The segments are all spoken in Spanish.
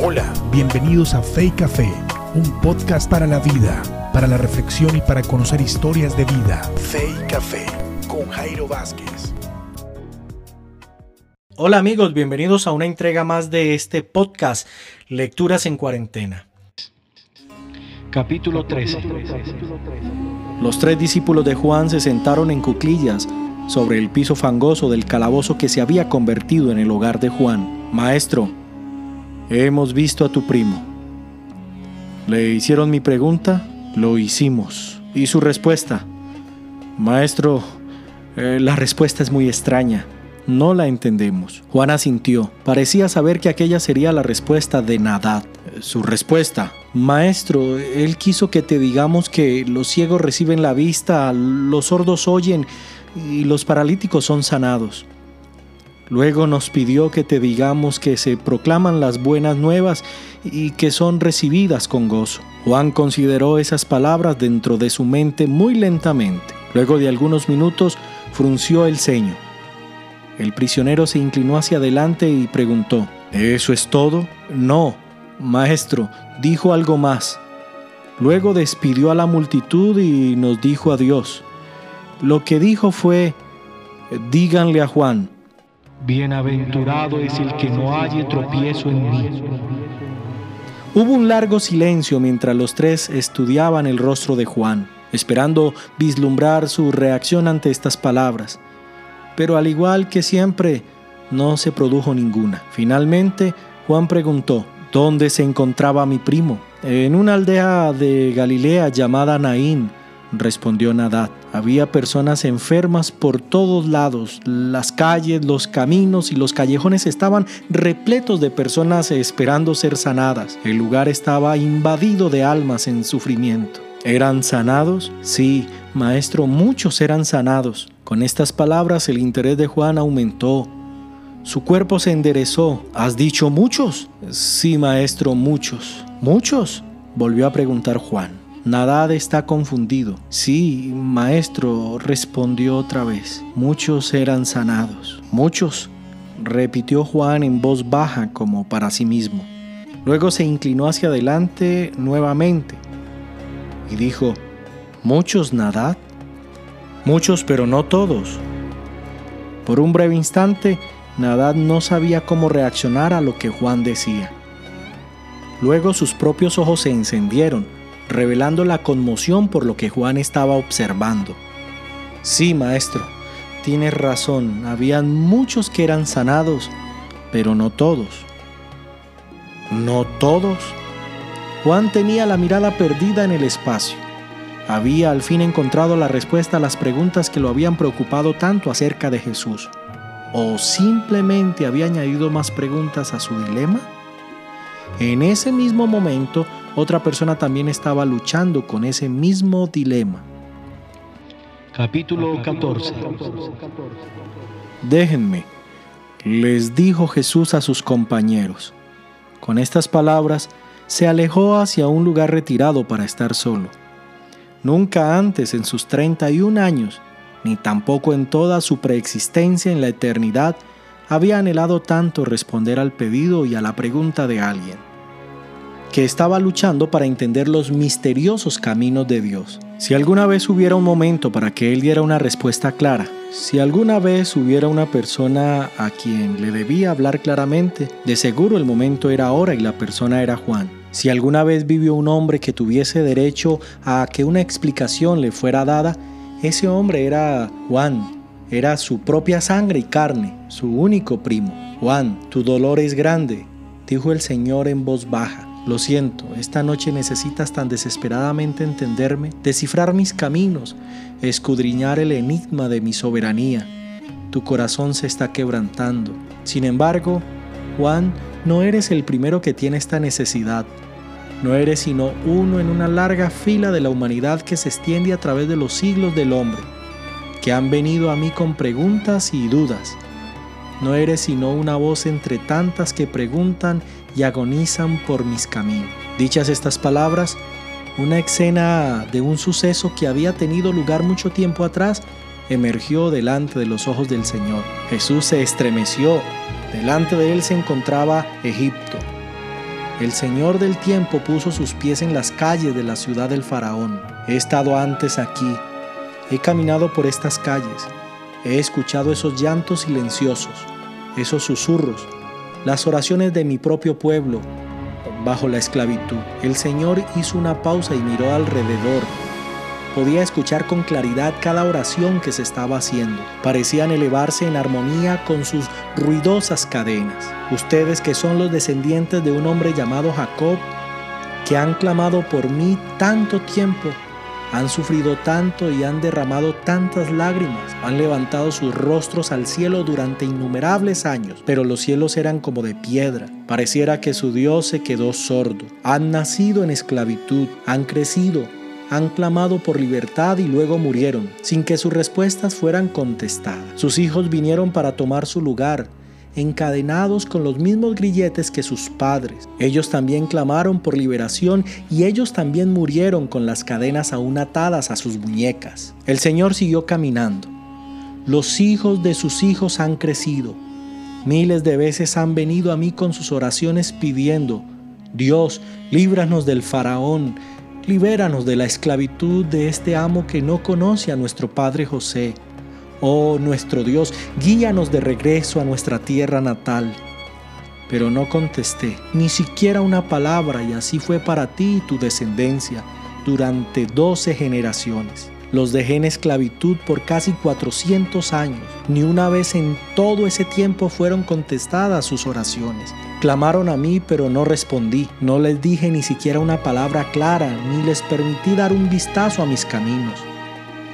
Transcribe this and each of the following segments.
Hola, bienvenidos a Fe y Café, un podcast para la vida, para la reflexión y para conocer historias de vida. Fe y Café con Jairo Vázquez. Hola amigos, bienvenidos a una entrega más de este podcast, Lecturas en Cuarentena. Capítulo 13. Los tres discípulos de Juan se sentaron en cuclillas sobre el piso fangoso del calabozo que se había convertido en el hogar de Juan. Maestro, hemos visto a tu primo. Le hicieron mi pregunta, lo hicimos. ¿Y su respuesta? Maestro, eh, la respuesta es muy extraña. No la entendemos. Juan asintió. Parecía saber que aquella sería la respuesta de Nadad. Su respuesta. Maestro, él quiso que te digamos que los ciegos reciben la vista, los sordos oyen y los paralíticos son sanados. Luego nos pidió que te digamos que se proclaman las buenas nuevas y que son recibidas con gozo. Juan consideró esas palabras dentro de su mente muy lentamente. Luego de algunos minutos frunció el ceño. El prisionero se inclinó hacia adelante y preguntó, ¿Eso es todo? No, maestro, dijo algo más. Luego despidió a la multitud y nos dijo adiós. Lo que dijo fue, díganle a Juan, Bienaventurado es el que no halle tropiezo en mí. Hubo un largo silencio mientras los tres estudiaban el rostro de Juan, esperando vislumbrar su reacción ante estas palabras. Pero al igual que siempre, no se produjo ninguna. Finalmente, Juan preguntó, ¿dónde se encontraba mi primo? En una aldea de Galilea llamada Naín, respondió Nadad. Había personas enfermas por todos lados. Las calles, los caminos y los callejones estaban repletos de personas esperando ser sanadas. El lugar estaba invadido de almas en sufrimiento. ¿Eran sanados? Sí, maestro, muchos eran sanados. Con estas palabras el interés de Juan aumentó. Su cuerpo se enderezó. ¿Has dicho muchos? Sí, maestro, muchos. ¿Muchos? volvió a preguntar Juan. Nadad está confundido. Sí, maestro, respondió otra vez. Muchos eran sanados. Muchos, repitió Juan en voz baja como para sí mismo. Luego se inclinó hacia adelante nuevamente y dijo, ¿Muchos Nadad? Muchos, pero no todos. Por un breve instante, Nadad no sabía cómo reaccionar a lo que Juan decía. Luego sus propios ojos se encendieron revelando la conmoción por lo que Juan estaba observando. Sí, maestro, tienes razón, habían muchos que eran sanados, pero no todos. ¿No todos? Juan tenía la mirada perdida en el espacio. Había al fin encontrado la respuesta a las preguntas que lo habían preocupado tanto acerca de Jesús. ¿O simplemente había añadido más preguntas a su dilema? En ese mismo momento, otra persona también estaba luchando con ese mismo dilema. Capítulo 14 Déjenme, les dijo Jesús a sus compañeros. Con estas palabras, se alejó hacia un lugar retirado para estar solo. Nunca antes en sus 31 años, ni tampoco en toda su preexistencia en la eternidad, había anhelado tanto responder al pedido y a la pregunta de alguien que estaba luchando para entender los misteriosos caminos de Dios. Si alguna vez hubiera un momento para que Él diera una respuesta clara, si alguna vez hubiera una persona a quien le debía hablar claramente, de seguro el momento era ahora y la persona era Juan. Si alguna vez vivió un hombre que tuviese derecho a que una explicación le fuera dada, ese hombre era Juan, era su propia sangre y carne, su único primo. Juan, tu dolor es grande, dijo el Señor en voz baja. Lo siento, esta noche necesitas tan desesperadamente entenderme, descifrar mis caminos, escudriñar el enigma de mi soberanía. Tu corazón se está quebrantando. Sin embargo, Juan, no eres el primero que tiene esta necesidad. No eres sino uno en una larga fila de la humanidad que se extiende a través de los siglos del hombre, que han venido a mí con preguntas y dudas. No eres sino una voz entre tantas que preguntan y agonizan por mis caminos. Dichas estas palabras, una escena de un suceso que había tenido lugar mucho tiempo atrás emergió delante de los ojos del Señor. Jesús se estremeció. Delante de él se encontraba Egipto. El Señor del tiempo puso sus pies en las calles de la ciudad del faraón. He estado antes aquí, he caminado por estas calles, he escuchado esos llantos silenciosos, esos susurros, las oraciones de mi propio pueblo bajo la esclavitud. El Señor hizo una pausa y miró alrededor Podía escuchar con claridad cada oración que se estaba haciendo. Parecían elevarse en armonía con sus ruidosas cadenas. Ustedes que son los descendientes de un hombre llamado Jacob, que han clamado por mí tanto tiempo, han sufrido tanto y han derramado tantas lágrimas, han levantado sus rostros al cielo durante innumerables años, pero los cielos eran como de piedra. Pareciera que su Dios se quedó sordo. Han nacido en esclavitud, han crecido, han clamado por libertad y luego murieron, sin que sus respuestas fueran contestadas. Sus hijos vinieron para tomar su lugar, encadenados con los mismos grilletes que sus padres. Ellos también clamaron por liberación y ellos también murieron con las cadenas aún atadas a sus muñecas. El Señor siguió caminando. Los hijos de sus hijos han crecido. Miles de veces han venido a mí con sus oraciones pidiendo, Dios, líbranos del faraón, Libéranos de la esclavitud de este amo que no conoce a nuestro Padre José. Oh nuestro Dios, guíanos de regreso a nuestra tierra natal. Pero no contesté, ni siquiera una palabra, y así fue para ti y tu descendencia durante doce generaciones. Los dejé en esclavitud por casi 400 años. Ni una vez en todo ese tiempo fueron contestadas sus oraciones. Clamaron a mí, pero no respondí. No les dije ni siquiera una palabra clara, ni les permití dar un vistazo a mis caminos.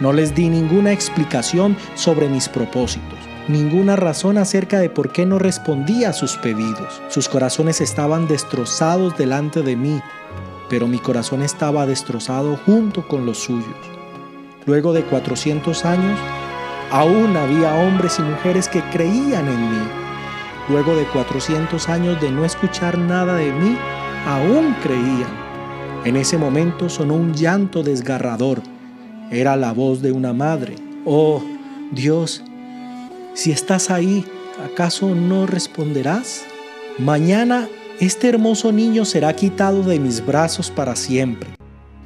No les di ninguna explicación sobre mis propósitos, ninguna razón acerca de por qué no respondí a sus pedidos. Sus corazones estaban destrozados delante de mí, pero mi corazón estaba destrozado junto con los suyos. Luego de 400 años, aún había hombres y mujeres que creían en mí Luego de 400 años de no escuchar nada de mí, aún creían. En ese momento sonó un llanto desgarrador. Era la voz de una madre. Oh, Dios, si estás ahí, ¿acaso no responderás? Mañana este hermoso niño será quitado de mis brazos para siempre.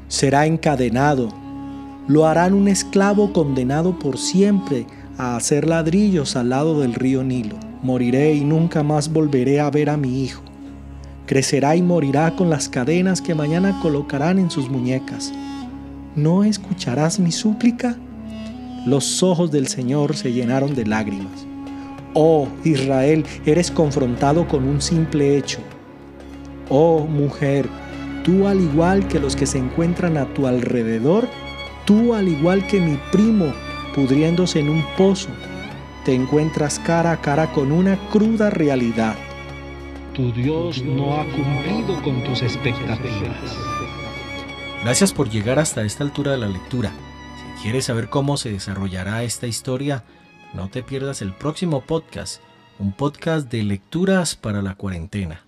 Será encadenado. Lo harán un esclavo condenado por siempre a hacer ladrillos al lado del río Nilo. Moriré y nunca más volveré a ver a mi hijo. Crecerá y morirá con las cadenas que mañana colocarán en sus muñecas. ¿No escucharás mi súplica? Los ojos del Señor se llenaron de lágrimas. Oh Israel, eres confrontado con un simple hecho. Oh mujer, tú al igual que los que se encuentran a tu alrededor, tú al igual que mi primo, pudriéndose en un pozo, te encuentras cara a cara con una cruda realidad. Tu Dios no ha cumplido con tus expectativas. Gracias por llegar hasta esta altura de la lectura. Si quieres saber cómo se desarrollará esta historia, no te pierdas el próximo podcast, un podcast de lecturas para la cuarentena.